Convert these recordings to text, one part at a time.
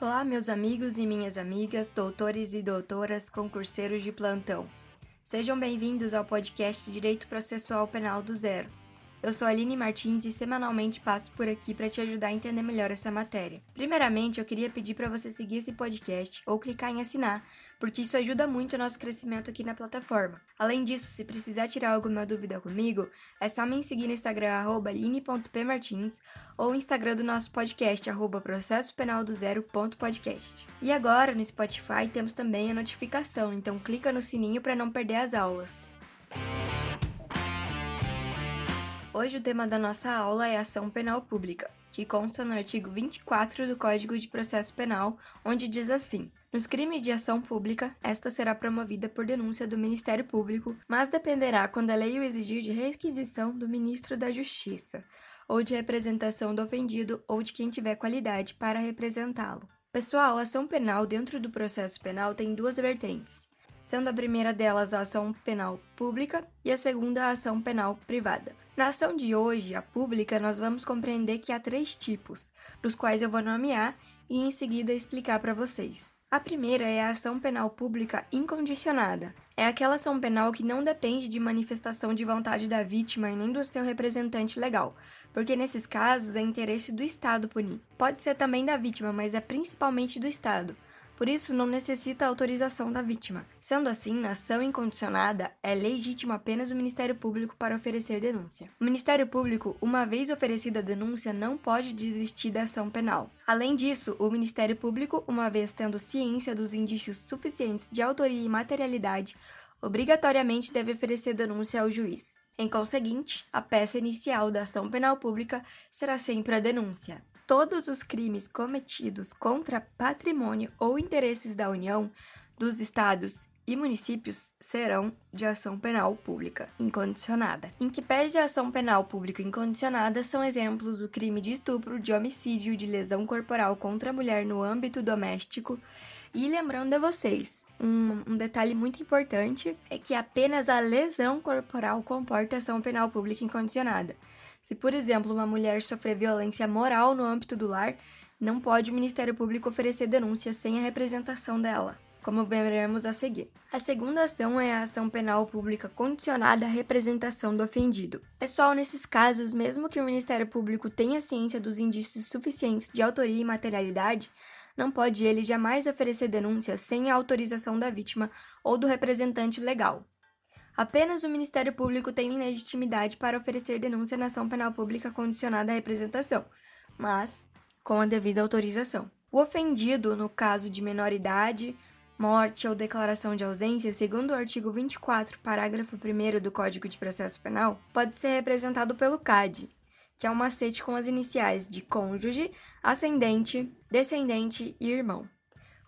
Olá, meus amigos e minhas amigas, doutores e doutoras, concurseiros de plantão. Sejam bem-vindos ao podcast Direito Processual Penal do Zero. Eu sou Aline Martins e semanalmente passo por aqui para te ajudar a entender melhor essa matéria. Primeiramente, eu queria pedir para você seguir esse podcast ou clicar em assinar, porque isso ajuda muito o nosso crescimento aqui na plataforma. Além disso, se precisar tirar alguma dúvida comigo, é só me seguir no Instagram aline.pmartins ou o Instagram do nosso podcast arroba processo penal do zero.podcast. E agora, no Spotify, temos também a notificação, então clica no sininho para não perder as aulas. Hoje o tema da nossa aula é ação penal pública, que consta no artigo 24 do Código de Processo Penal, onde diz assim: Nos crimes de ação pública, esta será promovida por denúncia do Ministério Público, mas dependerá quando a lei o exigir de requisição do Ministro da Justiça, ou de representação do ofendido ou de quem tiver qualidade para representá-lo. Pessoal, a ação penal dentro do processo penal tem duas vertentes, sendo a primeira delas a ação penal pública e a segunda a ação penal privada. Na ação de hoje, a pública, nós vamos compreender que há três tipos, dos quais eu vou nomear e em seguida explicar para vocês. A primeira é a ação penal pública incondicionada. É aquela ação penal que não depende de manifestação de vontade da vítima e nem do seu representante legal, porque nesses casos é interesse do Estado punir. Pode ser também da vítima, mas é principalmente do Estado por isso não necessita autorização da vítima. Sendo assim, na ação incondicionada, é legítimo apenas o Ministério Público para oferecer denúncia. O Ministério Público, uma vez oferecida a denúncia, não pode desistir da ação penal. Além disso, o Ministério Público, uma vez tendo ciência dos indícios suficientes de autoria e materialidade, obrigatoriamente deve oferecer denúncia ao juiz. Em conseguinte, a peça inicial da ação penal pública será sempre a denúncia todos os crimes cometidos contra patrimônio ou interesses da União, dos Estados e municípios serão de ação penal pública incondicionada. Em que pese a ação penal pública incondicionada são exemplos do crime de estupro, de homicídio, de lesão corporal contra a mulher no âmbito doméstico. E lembrando a vocês, um, um detalhe muito importante é que apenas a lesão corporal comporta ação penal pública incondicionada. Se, por exemplo, uma mulher sofrer violência moral no âmbito do lar, não pode o Ministério Público oferecer denúncia sem a representação dela, como veremos a seguir. A segunda ação é a ação penal pública condicionada à representação do ofendido. Pessoal, nesses casos, mesmo que o Ministério Público tenha ciência dos indícios suficientes de autoria e materialidade, não pode ele jamais oferecer denúncia sem a autorização da vítima ou do representante legal. Apenas o Ministério Público tem legitimidade para oferecer denúncia na ação penal pública condicionada à representação, mas com a devida autorização. O ofendido, no caso de menoridade, morte ou declaração de ausência, segundo o artigo 24, parágrafo 1 do Código de Processo Penal, pode ser representado pelo CAD, que é um macete com as iniciais de cônjuge, ascendente, descendente e irmão.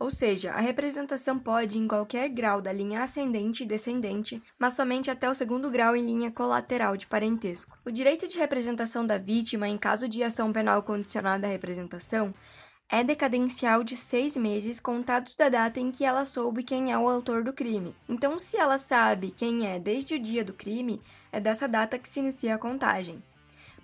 Ou seja, a representação pode em qualquer grau da linha ascendente e descendente, mas somente até o segundo grau em linha colateral de parentesco. O direito de representação da vítima em caso de ação penal condicionada à representação é decadencial de seis meses contados da data em que ela soube quem é o autor do crime. Então, se ela sabe quem é desde o dia do crime, é dessa data que se inicia a contagem.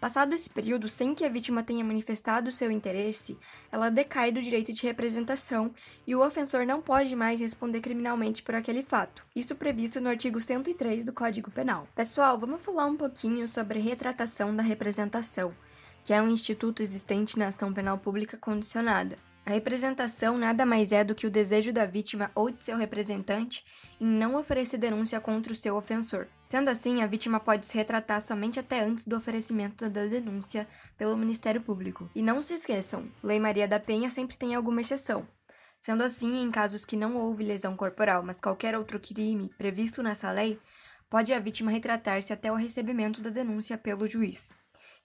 Passado esse período, sem que a vítima tenha manifestado seu interesse, ela decai do direito de representação e o ofensor não pode mais responder criminalmente por aquele fato. Isso previsto no artigo 103 do Código Penal. Pessoal, vamos falar um pouquinho sobre retratação da representação, que é um instituto existente na ação penal pública condicionada. A representação nada mais é do que o desejo da vítima ou de seu representante em não oferecer denúncia contra o seu ofensor. Sendo assim, a vítima pode se retratar somente até antes do oferecimento da denúncia pelo Ministério Público. E não se esqueçam, Lei Maria da Penha sempre tem alguma exceção. Sendo assim, em casos que não houve lesão corporal, mas qualquer outro crime previsto nessa lei, pode a vítima retratar-se até o recebimento da denúncia pelo juiz.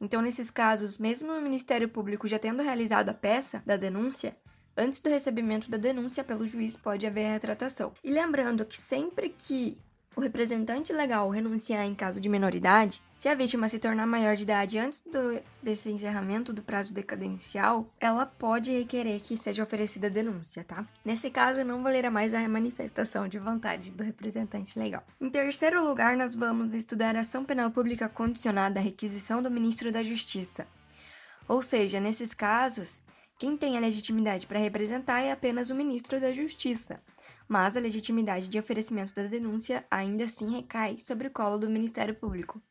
Então, nesses casos, mesmo o Ministério Público já tendo realizado a peça da denúncia, antes do recebimento da denúncia pelo juiz pode haver retratação. E lembrando que sempre que o representante legal renunciar em caso de menoridade, se a vítima se tornar maior de idade antes do, desse encerramento do prazo decadencial, ela pode requerer que seja oferecida a denúncia, tá? Nesse caso, não valerá mais a manifestação de vontade do representante legal. Em terceiro lugar, nós vamos estudar a ação penal pública condicionada à requisição do ministro da Justiça. Ou seja, nesses casos, Quem tem a legitimidade para representar é apenas o ministro da Justiça, mas a legitimidade de oferecimento da denúncia ainda assim recai sobre o colo do Ministério Público.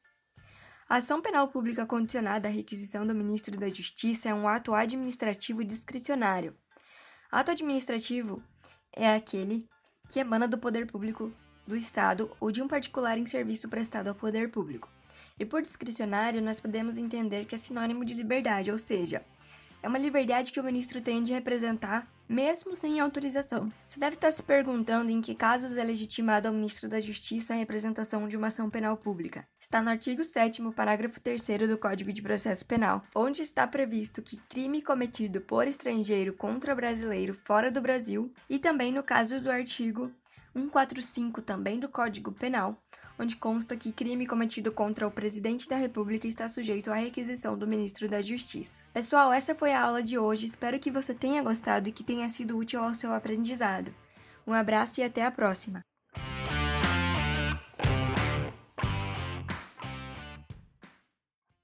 A ação penal pública condicionada à requisição do ministro da Justiça é um ato administrativo discricionário. Ato administrativo é aquele que emana do poder público do Estado ou de um particular em serviço prestado ao poder público. E por discricionário, nós podemos entender que é sinônimo de liberdade, ou seja, é uma liberdade que o ministro tem de representar, mesmo sem autorização. Você deve estar se perguntando em que casos é legitimado ao ministro da Justiça a representação de uma ação penal pública. Está no artigo 7, parágrafo 3 do Código de Processo Penal, onde está previsto que crime cometido por estrangeiro contra brasileiro fora do Brasil, e também no caso do artigo 145 também do Código Penal, onde consta que crime cometido contra o presidente da República está sujeito à requisição do ministro da Justiça. Pessoal, essa foi a aula de hoje. Espero que você tenha gostado e que tenha sido útil ao seu aprendizado. Um abraço e até a próxima!